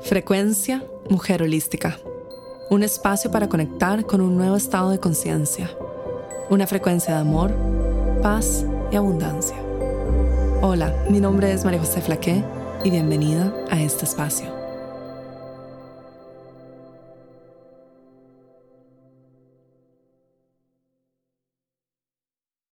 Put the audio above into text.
Frecuencia Mujer Holística. Un espacio para conectar con un nuevo estado de conciencia. Una frecuencia de amor, paz y abundancia. Hola, mi nombre es María José Flaqué y bienvenida a este espacio.